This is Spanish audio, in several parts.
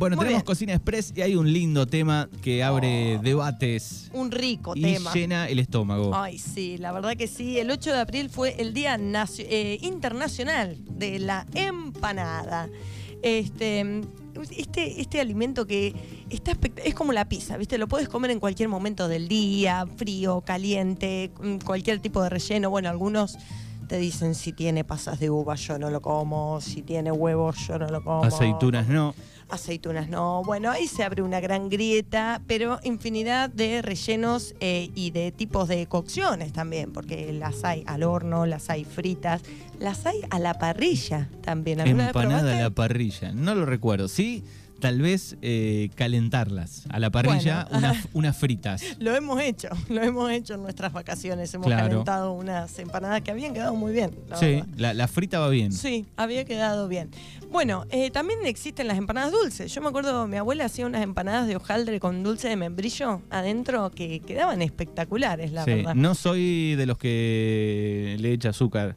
Bueno, Muy tenemos bien. Cocina Express y hay un lindo tema que abre Oh. debates Un rico y tema. llena el estómago. Ay, sí, la verdad que sí. El 8 de abril fue el Día Nacio- eh, Internacional de la Empanada. Este, este, este alimento que está es como la pizza, ¿viste? Lo puedes comer en cualquier momento del día, frío, caliente, con cualquier tipo de relleno. Bueno, algunos te dicen si tiene pasas de uva, yo no lo como. Si tiene huevos, yo no lo como. Aceitunas no. Aceitunas no. Bueno, ahí se abre una gran grieta, pero infinidad de rellenos eh, y de tipos de cocciones también, porque las hay al horno, las hay fritas, las hay a la parrilla también. ¿Alguna vez Empanada a la parrilla. No lo recuerdo. Sí, tal vez eh, calentarlas a la parrilla, Bueno. unas, unas fritas. Lo hemos hecho, lo hemos hecho en nuestras vacaciones. Hemos Claro. calentado unas empanadas que habían quedado muy bien. la Sí, la, la frita va bien. Sí, había quedado bien. Bueno, eh, también existen las empanadas dulces. Yo me acuerdo, mi abuela hacía unas empanadas de hojaldre con dulce de membrillo adentro que quedaban espectaculares, la Sí, verdad. No soy de los que le echa azúcar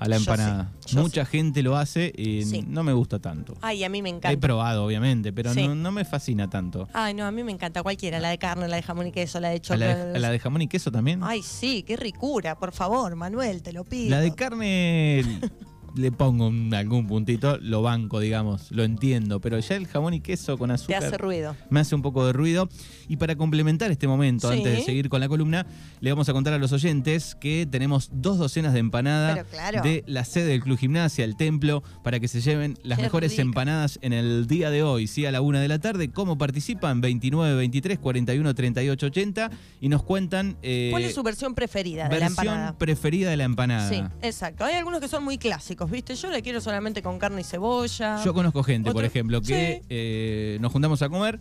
a la Yo empanada. Mucha gente lo hace y Sí. no me gusta tanto. Ay, a mí me encanta. He probado, obviamente, pero Sí. no, no me fascina tanto. Ay, no, a mí me encanta cualquiera, la de carne, la de jamón y queso, la de ¿A chocolate. la, de, a la de jamón y queso también? Ay, sí, qué ricura, por favor, Manuel, te lo pido. La de carne le pongo un- algún puntito, lo banco, digamos, lo entiendo, pero ya el jamón y queso con Te azúcar hace ruido. me hace un poco de ruido. Y para complementar este momento, Sí. antes de seguir con la columna, le vamos a contar a los oyentes que tenemos dos docenas de empanadas Pero claro. de la sede del Club Gimnasia, el templo, para que se lleven las Qué mejores rico. empanadas en el día de hoy, ¿sí? a la una de la tarde. ¿Cómo participan? 29, 23, 41, 38, 80 y nos cuentan eh, ¿Cuál es su versión preferida de la versión empanada? preferida de la empanada. Sí, exacto. Hay algunos que son muy clásicos, ¿viste? Yo la quiero solamente con carne y cebolla. Yo conozco gente, por Otro- ejemplo, que Sí. eh, nos juntamos a comer.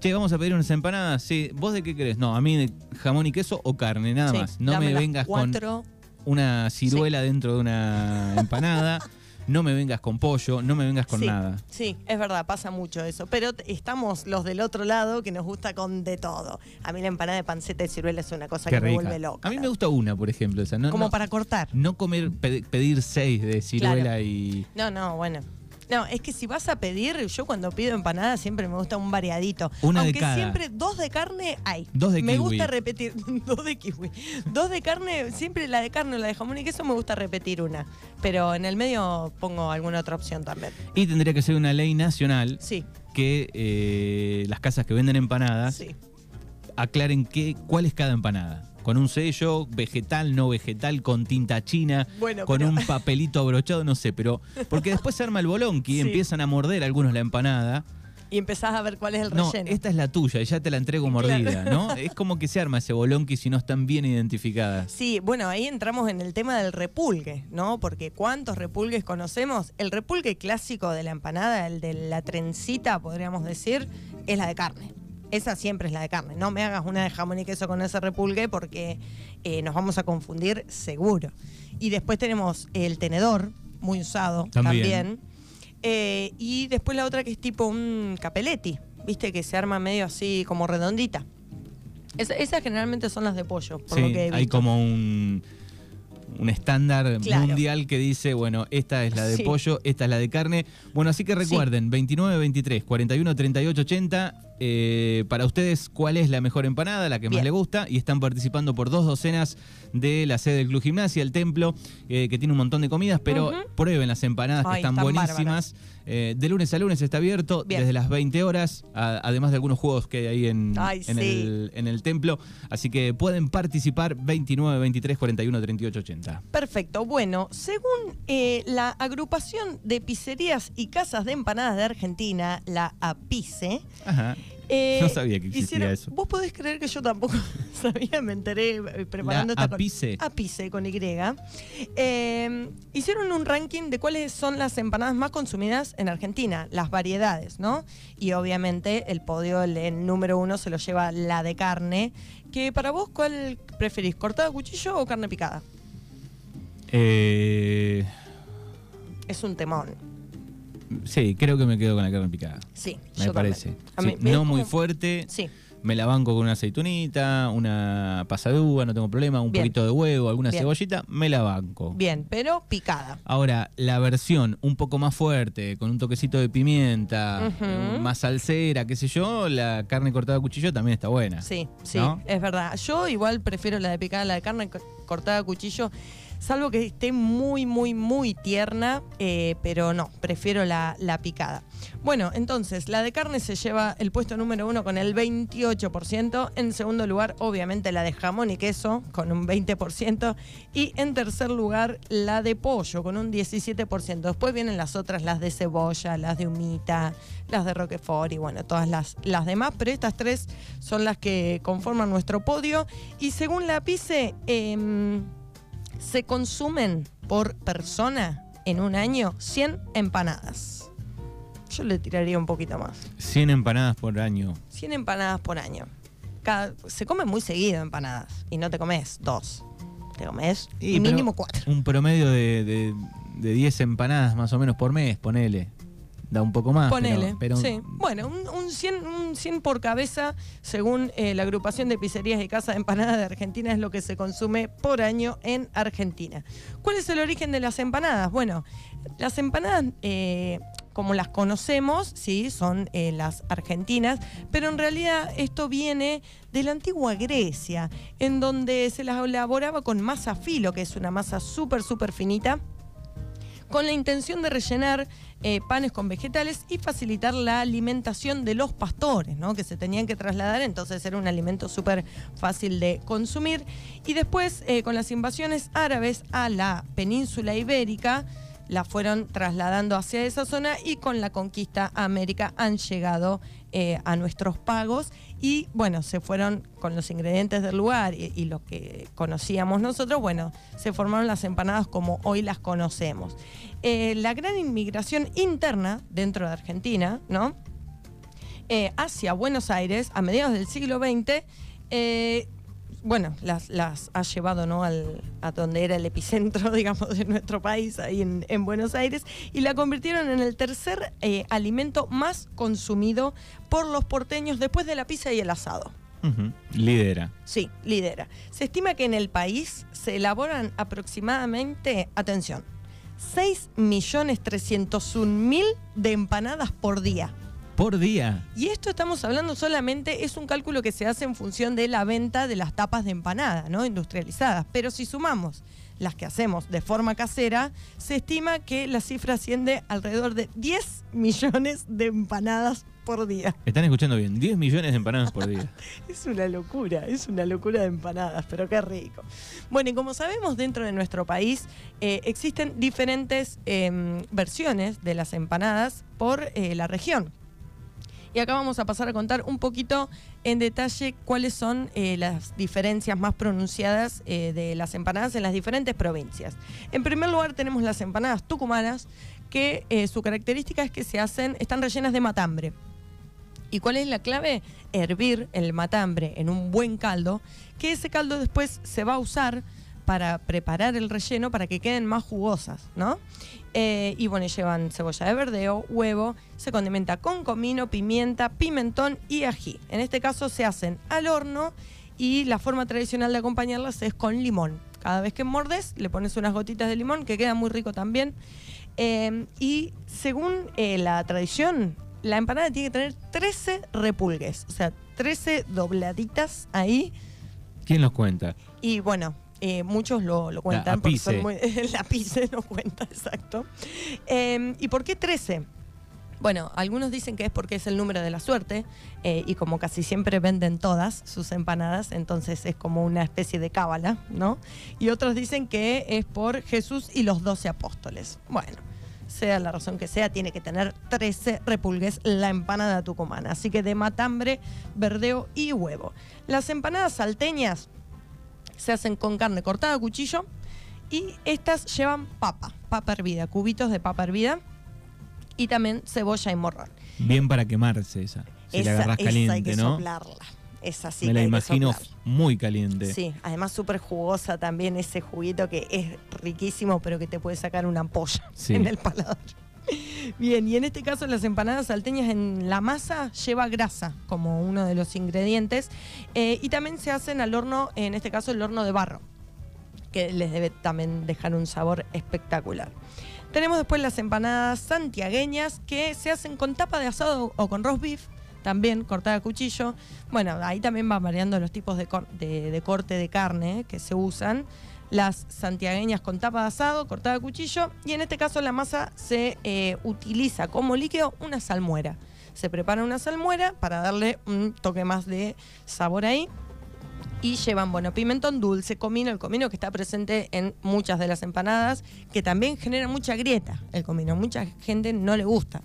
Che, vamos a pedir unas empanadas. Sí, ¿vos de qué querés? No, a mí de jamón y queso o carne, nada Sí, más. No dame me las vengas con cuatro. una ciruela dentro de una empanada. no me vengas con pollo, no me vengas con sí, nada. Sí, es verdad, pasa mucho eso. Pero estamos los del otro lado que nos gusta con de todo. A mí la empanada de panceta y ciruela es una cosa Qué que me vuelve loca. A mí me gusta una, por ejemplo, esa. No, Como no- para cortar. no comer, pe- pedir seis de ciruela Claro. y. No, no, bueno. No, es que si vas a pedir, yo cuando pido empanada siempre me gusta un variadito. Una de Aunque cada. siempre dos de carne hay. Dos de Me kiwi. gusta repetir, dos de kiwi. Dos de carne, siempre la de carne o la de jamón y queso me gusta repetir una. Pero en el medio pongo alguna otra opción también. Y tendría que ser una ley nacional Sí, que eh, las casas que venden empanadas sí. aclaren qué, cuál es cada empanada. Con un sello, vegetal, no vegetal, con tinta china, Bueno, con pero- un papelito abrochado, no sé, pero. Porque después se arma el bolonqui y Sí. empiezan a morder algunos la empanada. Y empezás a ver cuál es el No, relleno. esta es la tuya y ya te la entrego mordida, ¿no? Es como que se arma ese bolonqui si no están bien identificadas. Sí, bueno, ahí entramos en el tema del repulgue, ¿no? Porque ¿cuántos repulgues conocemos? El repulgue clásico de la empanada, el de la trencita, podríamos decir, es la de carne. Esa siempre es la de carne. No me hagas una de jamón y queso con ese repulgue porque eh, nos vamos a confundir seguro. Y después tenemos el tenedor, muy usado También. también. Eh, y después la otra que es tipo un capeletti, ¿viste? Que se arma medio así como redondita. Esa- esas generalmente son las de pollo, por lo Sí, que he hay visto. como un, un estándar Claro. mundial que dice, bueno, esta es la de Sí. pollo, esta es la de carne. Bueno, así que recuerden, 29, 23, 41, 38, 80, eh, para ustedes, ¿cuál es la mejor empanada, la que más le gusta? Y están participando por dos docenas de la sede del Club Gimnasia, el templo, eh, que tiene un montón de comidas, pero prueben las empanadas que están están buenísimas. Eh, de lunes a lunes está abierto, Bien. desde las 20 horas, a- además de algunos juegos que hay ahí en, Ay, en sí. el, en el templo. Así que pueden participar 29, 23, 41, 38, 80. Perfecto. Bueno, según la agrupación de pizzerías y casas de empanadas de Argentina, la APICE, Ajá. Eh, No sabía que existía hicieron- eso. Vos podés creer que yo tampoco sabía, me enteré eh, preparando La esta col- APICE. APICE con Y. Eh, hicieron un ranking de cuáles son las empanadas más consumidas en Argentina, las variedades, ¿no? Y obviamente el podio, el, el número uno, se lo lleva la de carne. Que para vos, ¿cuál preferís? ¿Cortada a cuchillo o carne picada? Eh, Es un temón. Sí, creo que me quedo con la carne picada. Sí, Me yo parece. Sí, no muy fuerte, Sí, Me la banco con una aceitunita, una pasadúa, no tengo problema, un Bien. poquito de huevo, alguna Bien. cebollita, me la banco. Bien, pero picada. Ahora, la versión un poco más fuerte, con un toquecito de pimienta, eh, más salsera, qué sé yo, la carne cortada a cuchillo también está buena. Sí, sí, ¿No? es verdad. Yo igual prefiero la de picada, la de carne co- cortada a cuchillo, salvo que esté muy, muy, muy tierna, eh, pero no, prefiero la, picada. Bueno, entonces, la de carne se lleva el puesto número uno con el 28%. En segundo lugar, obviamente, la de jamón y queso con un 20%. Y en tercer lugar, la de pollo con un 17%. Después vienen las otras, las de cebolla, las de humita, las de roquefort y bueno, todas las, las demás. Pero estas tres son las que conforman nuestro podio. Y según la PICE, em, se consumen por persona en un año 100 empanadas. Yo le tiraría un poquito más. 100 empanadas por año. 100 empanadas por año. Cada- se come muy seguido empanadas y no te comes dos. Te comes Y, mínimo cuatro. Un promedio de, de, de 10 empanadas más o menos por mes, ponele. Da un poco más. pero- Ponele. pero, sí. Bueno, un, un 100, un 100 por cabeza, según eh, la agrupación de pizzerías y casas de empanadas de Argentina, es lo que se consume por año en Argentina. ¿Cuál es el origen de las empanadas? Bueno, las empanadas, eh, como las conocemos, sí, son eh, las argentinas, pero en realidad esto viene de la antigua Grecia, en donde se las elaboraba con masa filo, que es una masa súper, súper finita con la intención de rellenar eh, panes con vegetales y facilitar la alimentación de los pastores, ¿no? que se tenían que trasladar, entonces era un alimento súper fácil de consumir. Y después, eh, con las invasiones árabes a la península ibérica, la fueron trasladando hacia esa zona y con la conquista América han llegado eh, a nuestros pagos y bueno, se fueron con los ingredientes del lugar y, lo que conocíamos nosotros, bueno, se formaron las empanadas como hoy las conocemos. Eh, la gran inmigración interna dentro de Argentina, ¿no? Eh, hacia Buenos Aires a mediados del siglo XX, bueno, las, las ha llevado ¿no? Al, a donde era el epicentro, digamos, de nuestro país, ahí en, en Buenos Aires, y la convirtieron en el tercer eh, alimento más consumido por los porteños después de la pizza y el asado. Lidera. Sí, lidera. Se estima que en el país se elaboran aproximadamente, atención, 6.301.000 de empanadas por día. Por día. Y esto estamos hablando solamente, es un cálculo que se hace en función de la venta de las tapas de empanada, ¿no? Industrializadas. Pero si sumamos las que hacemos de forma casera, se estima que la cifra asciende alrededor de 10 millones de empanadas por día. Están escuchando bien. 10 millones de empanadas por día. Es una locura, es una locura de empanadas, pero qué rico. Bueno, y como sabemos, dentro de nuestro país eh, existen diferentes em, versiones de las empanadas por eh, la región. Y acá vamos a pasar a contar un poquito en detalle cuáles son eh, las diferencias más pronunciadas eh, de las empanadas en las diferentes provincias. En primer lugar tenemos las empanadas tucumanas, que eh, su característica es que se hacen, están rellenas de matambre. ¿Y cuál es la clave? Hervir el matambre en un buen caldo, que ese caldo después se va a usar para preparar el relleno para que queden más jugosas, ¿no? Eh, y bueno, llevan cebolla de verdeo, huevo, se condimenta con comino, pimienta, pimentón y ají. En este caso se hacen al horno y la forma tradicional de acompañarlas es con limón. Cada vez que mordes le pones unas gotitas de limón, que queda muy rico también. Eh, y según eh, la tradición, la empanada tiene que tener 13 repulgues, o sea, 13 dobladitas ahí. ¿Quién los cuenta? Y bueno, eh, muchos lo, lo cuentan. porque son muy- la no cuenta, exacto. Eh, ¿Y por qué 13? Bueno, algunos dicen que es porque es el número de la suerte eh, y como casi siempre venden todas sus empanadas, entonces es como una especie de cábala, ¿no? Y otros dicen que es por Jesús y los doce apóstoles. Bueno, sea la razón que sea, tiene que tener 13 repulgues la empanada tucumana. Así que de matambre, verdeo y huevo. Las empanadas salteñas se hacen con carne cortada a cuchillo y estas llevan papa, papa hervida, cubitos de papa hervida y también cebolla y morrón. Bien para quemarse esa. Si la agarras esa hay que caliente, ¿no? soplarla. Esa sí Me que la imagino muy caliente. Sí, además súper jugosa también ese juguito que es riquísimo, pero que te puede sacar una ampolla Sí. en el paladar. Bien, y en este caso las empanadas salteñas en la masa lleva grasa como uno de los ingredientes eh, y también se hacen al horno, en este caso el horno de barro, que les debe también dejar un sabor espectacular. Tenemos después las empanadas santiagueñas que se hacen con tapa de asado o con roast beef, también cortada a cuchillo. Bueno, ahí también van variando los tipos de, de corte de carne que se usan las santiagueñas con tapa de asado, cortada a cuchillo, y en este caso la masa se eh, utiliza como líquido una salmuera. Se prepara una salmuera para darle un toque más de sabor ahí. Y llevan, bueno, pimentón dulce, comino, el comino que está presente en muchas de las empanadas, que también genera mucha grieta el comino. Mucha gente no le gusta.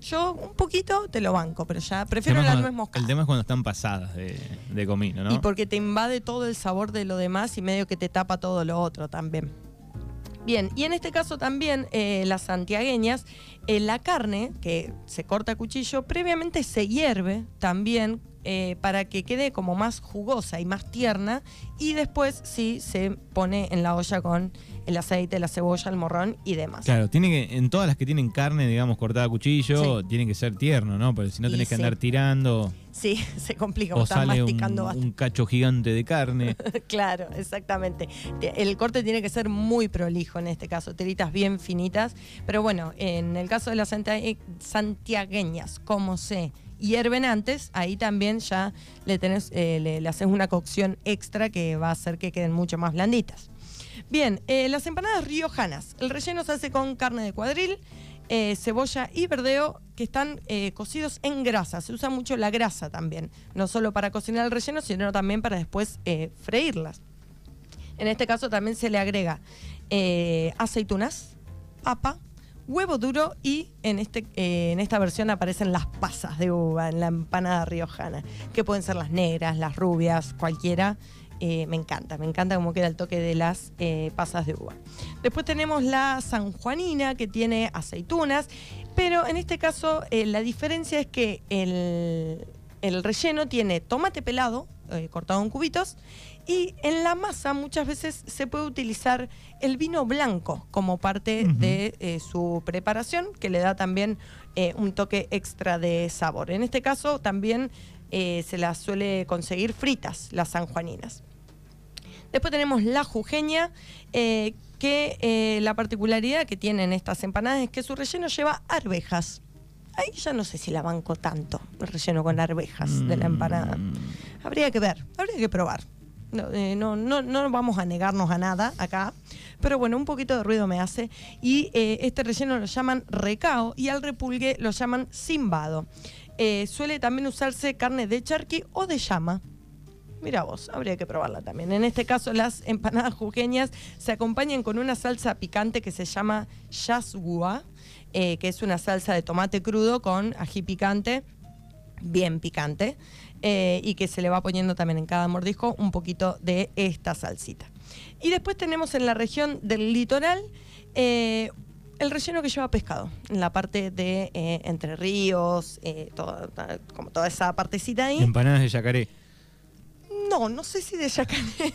Yo un poquito te lo banco, pero ya prefiero la nuez moscada. El tema es cuando están pasadas de, comino, ¿no? Y porque te invade todo el sabor de lo demás y medio que te tapa todo lo otro también. Bien, y en este caso también eh, las santiagueñas, eh, la carne que se corta a cuchillo, previamente se hierve también eh, para que quede como más jugosa y más tierna y después sí se pone en la olla con el aceite, la cebolla, el morrón y demás. Claro, tiene que, en todas las que tienen carne, digamos, cortada a cuchillo, tiene que ser tierno, ¿no? Porque si no tenés que andar tirando. Sí, se complica, o sale masticando un, un, cacho gigante de carne. claro, exactamente. El corte tiene que ser muy prolijo en este caso, tiritas bien finitas. Pero bueno, en el caso de las santiagueñas, como se hierven antes, ahí también ya le, tenés, eh, le, haces una cocción extra que va a hacer que queden mucho más blanditas. Bien, eh, las empanadas riojanas. El relleno se hace con carne de cuadril, eh, cebolla y verdeo que están cocidos en grasa. Se usa mucho la grasa también, no solo para cocinar el relleno, sino también para después freírlas. En este caso también se le agrega aceitunas, papa, huevo duro y en, este, eh, en esta versión aparecen las pasas de uva en la empanada riojana, que pueden ser las negras, las rubias, cualquiera. Eh, me encanta, me encanta cómo queda el toque de las eh, pasas de uva. Después tenemos la sanjuanina que tiene aceitunas, pero en este caso la diferencia es que el, el relleno tiene tomate pelado, cortado en cubitos, y en la masa muchas veces se puede utilizar el vino blanco como parte de eh, su preparación, que le da también eh, un toque extra de sabor. En este caso también eh, se las suele conseguir fritas, las sanjuaninas. Después tenemos la jujeña, que la particularidad que tienen estas empanadas es que su relleno lleva arvejas. Ahí ya no sé si la banco tanto, el relleno con arvejas de la empanada. Mm. Habría que ver, habría que probar. Eh, no, no, no, vamos a negarnos a nada acá, pero bueno, un poquito de ruido me hace. Y eh, este relleno lo llaman recao y al repulgue lo llaman simbado. Eh, suele también usarse carne de charqui o de llama. Mira vos, habría que probarla también. En este caso, las empanadas jujeñas se acompañan con una salsa picante que se llama yasgua, que es una salsa de tomate crudo con ají picante, bien picante. Eh, y que se le va poniendo también en cada mordisco un poquito de esta salsita. Y después tenemos en la región del litoral eh, el relleno que lleva pescado, en la parte de eh, Entre Ríos, como toda esa partecita ahí. Empanadas de yacaré. No, no sé si de yacaré,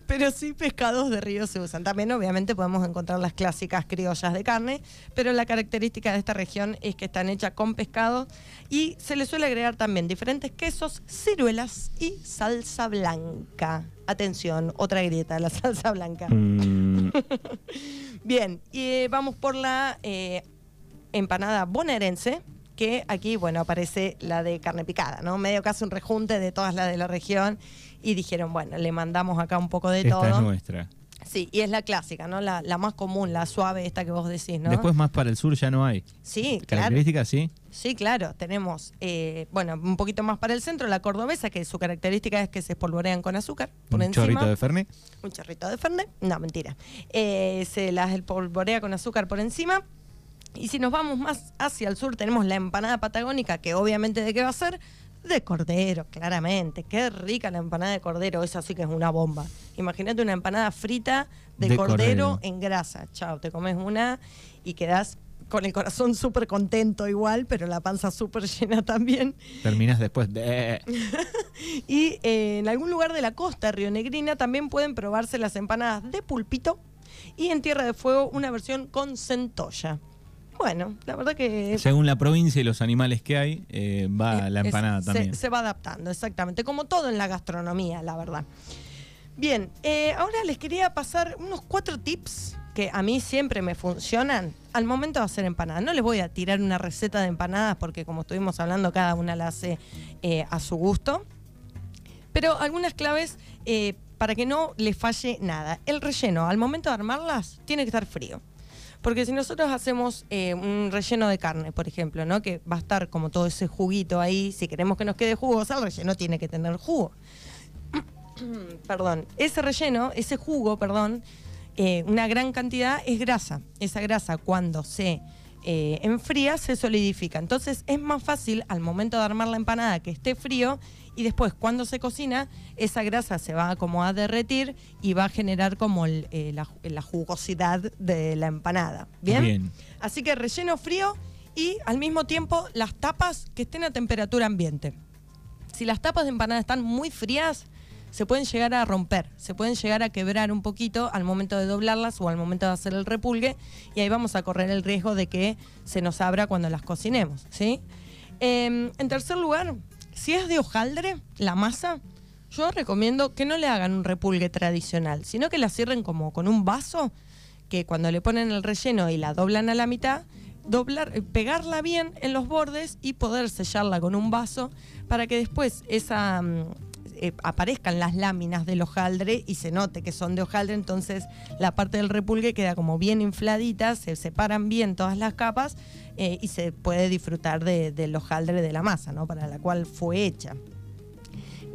pero sí pescados de río se usan. También obviamente podemos encontrar las clásicas criollas de carne, pero la característica de esta región es que están hechas con pescado y se le suele agregar también diferentes quesos, ciruelas y salsa blanca. Atención, otra grieta, la salsa blanca. Mm. Bien, y eh, vamos por la eh, empanada bonaerense que aquí, bueno, aparece la de carne picada, ¿no? Medio casi un rejunte de todas las de la región y dijeron, bueno, le mandamos acá un poco de todo. Esta es nuestra. Sí, y es la clásica, ¿no? La, más común, la suave, esta que vos decís, ¿no? Después más para el sur ya no hay. Sí, ¿Características, sí? Sí, claro. Tenemos, eh, bueno, un poquito más para el centro, la cordobesa, que su característica es que se espolvorean con azúcar por ¿Un chorrito de fernet? Un chorrito de fernet. No, mentira. Eh, se las espolvorea con azúcar por encima y si nos vamos más hacia el sur, tenemos la empanada patagónica, que obviamente de qué va a ser? De cordero, claramente. Qué rica la empanada de cordero, esa sí que es una bomba. Imagínate una empanada frita de, cordero, en grasa. Chao, te comes una y quedas con el corazón súper contento igual, pero la panza súper llena también. Terminas después de... y eh, en algún lugar de la costa rionegrina también pueden probarse las empanadas de pulpito y en Tierra de Fuego una versión con centolla. Bueno, la verdad que... Según la provincia y los animales que hay, eh, va la empanada se- también. Se, va adaptando, exactamente, como todo en la gastronomía, la verdad. Bien, eh, ahora les quería pasar unos cuatro tips que a mí siempre me funcionan al momento de hacer empanadas. No les voy a tirar una receta de empanadas porque como estuvimos hablando, cada una la hace eh, a su gusto. Pero algunas claves para que no les falle nada. El relleno, al momento de armarlas, tiene que estar frío. Porque si nosotros hacemos eh, un relleno de carne, por ejemplo, ¿no? que va a estar como todo ese juguito ahí, si queremos que nos quede jugosa, el relleno tiene que tener jugo. perdón, ese relleno, ese jugo, perdón, eh, una gran cantidad es grasa. Esa grasa cuando se eh, enfría se solidifica. Entonces es más fácil al momento de armar la empanada que esté frío y después cuando se cocina esa grasa se va como a derretir y va a generar como el, eh, la, la jugosidad de la empanada. ¿Bien? Bien. Así que relleno frío y al mismo tiempo las tapas que estén a temperatura ambiente. Si las tapas de empanada están muy frías, se pueden llegar a romper, se pueden llegar a quebrar un poquito al momento de doblarlas o al momento de hacer el repulgue y ahí vamos a correr el riesgo de que se nos abra cuando las cocinemos, ¿sí? Eh, en tercer lugar, si es de hojaldre, la masa, yo recomiendo que no le hagan un repulgue tradicional, sino que la cierren como con un vaso, que cuando le ponen el relleno y la doblan a la mitad, doblar, eh, pegarla bien en los bordes y poder sellarla con un vaso para que después esa mm, eh, aparezcan las láminas del hojaldre y se note que son de hojaldre, entonces la parte del repulgue queda como bien infladita, se separan bien todas las capas eh, y se puede disfrutar de- del hojaldre de la masa, ¿no? Para la cual fue hecha.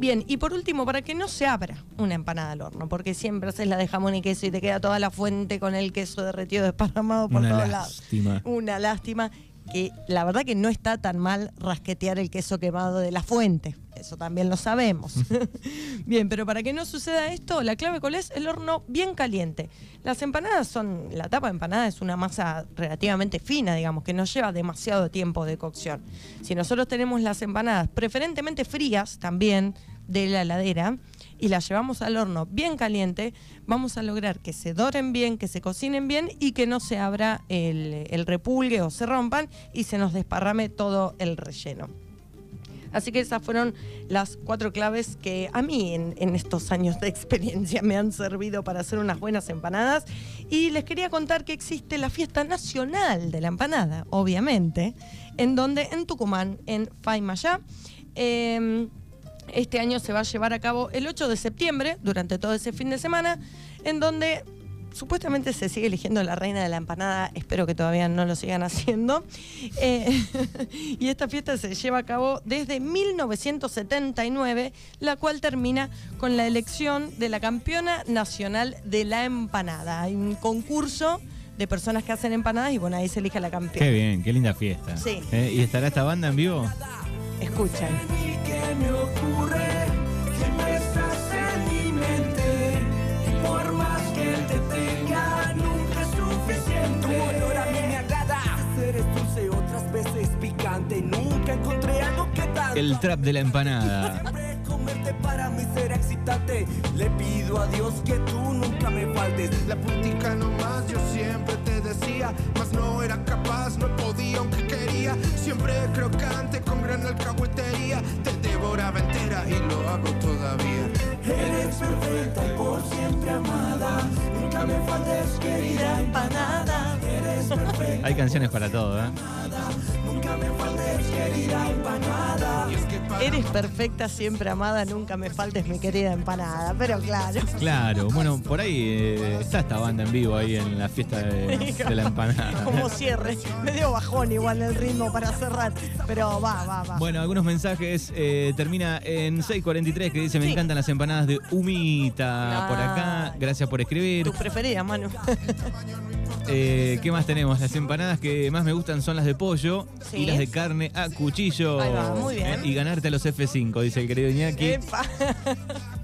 Bien, y por último, para que no se abra una empanada al horno, porque siempre haces la de jamón y queso y te queda toda la fuente con el queso derretido desparramado por Una todos lados. lástima. Una lástima que la verdad que no está tan mal rasquetear el queso quemado de la fuente. Eso también lo sabemos. bien, pero para que no suceda esto, la clave cuál es el horno bien caliente. Las empanadas son, la tapa de empanada es una masa relativamente fina, digamos, que no lleva demasiado tiempo de cocción. Si nosotros tenemos las empanadas preferentemente frías también de la heladera y las llevamos al horno bien caliente, vamos a lograr que se doren bien, que se cocinen bien y que no se abra el, repulgue o se rompan y se nos desparrame todo el relleno. Así que esas fueron las cuatro claves que a mí en, estos años de experiencia me han servido para hacer unas buenas empanadas. Y les quería contar que existe la fiesta nacional de la empanada, obviamente, en donde en Tucumán, en Faimayá, eh, este año se va a llevar a cabo el 8 de septiembre, durante todo ese fin de semana, en donde supuestamente se sigue eligiendo la reina de la empanada, espero que todavía no lo sigan haciendo. Eh, y esta fiesta se lleva a cabo desde 1979, la cual termina con la elección de la campeona nacional de la empanada. Hay un concurso de personas que hacen empanadas y bueno, ahí se elige a la campeona. Qué bien, qué linda fiesta. Sí. Eh, ¿Y estará esta banda en vivo? Escuchan. El trap de la empanada. Siempre comerte para mí será excitante le pido a Dios que tú nunca me faltes La putica nomás, yo siempre te decía, mas no era capaz, no podía aunque quería. Siempre crocante con gran alcahuetería, te devoraba entera y lo hago todavía. eres perfecta y por siempre amada nunca me faltes querida empanada eres perfecta Hay canciones para todo, ¿eh? Nunca me faltes querida empanada Eres perfecta, siempre amada, nunca me faltes mi querida empanada, pero claro. Claro, bueno, por ahí eh, está esta banda en vivo ahí en la fiesta de, de la empanada. Como cierre, medio bajón igual el ritmo para cerrar, pero va, va, va. Bueno, algunos mensajes. eh, termina en 643 que dice: Me Sí. encantan las empanadas de humita. Por acá, gracias por escribir. Tu preferida, Manu. Eh, ¿Qué más tenemos? Las empanadas que más me gustan son las de pollo Sí. y las de carne a cuchillo. Ahí va, muy bien. Eh, y ganarte a los F5, dice el querido Iñaki. Epa.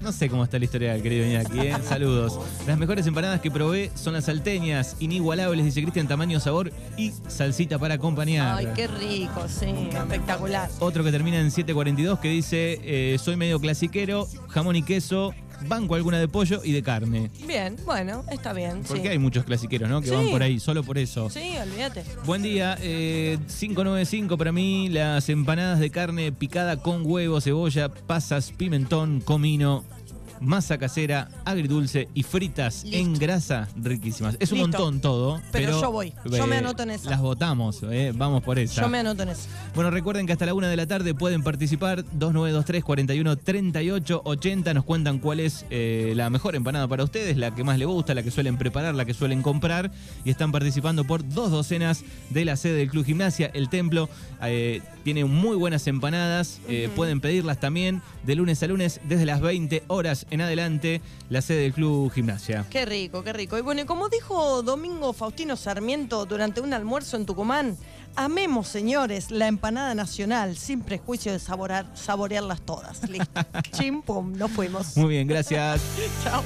No sé cómo está la historia del querido Iñaki. eh. Saludos. Las mejores empanadas que probé son las salteñas, inigualables, dice Cristian, tamaño, sabor y salsita para acompañar. Ay, qué rico, sí, espectacular. Otro que termina en 742 que dice, eh, soy medio clasiquero, jamón y queso, banco alguna de pollo y de carne. Bien, bueno, está bien. Porque sí. hay muchos clasiqueros, ¿no? Que Sí. van por ahí, solo por eso. Sí, olvídate. Buen día, eh, 595 para mí, las empanadas de carne picada con huevo, cebolla, pasas, pimentón, comino, masa casera, agridulce y fritas Listo. en grasa, riquísimas. Es un Listo. montón todo, Pero pero, yo voy, yo me anoto en esa. Las votamos, eh, vamos por esa. Yo me anoto en eso. Bueno, recuerden que hasta la una de la tarde pueden participar 2923 41 38 80. Nos cuentan cuál es eh, la mejor empanada para ustedes, la que más les gusta, la que suelen preparar, la que suelen comprar. Y están participando por dos docenas de la sede del Club Gimnasia. El templo eh, tiene muy buenas empanadas. eh, Pueden pedirlas también de lunes a lunes desde las 20 horas en adelante. La sede del Club Gimnasia. Qué rico, qué rico. Y bueno, y como dijo Domingo Faustino Sarmiento durante un almuerzo en Tucumán, amemos, señores, la empanada nacional, sin prejuicio de saborar, saborearlas todas. Listo. Chim, pum, nos fuimos. Muy bien, gracias. Chao.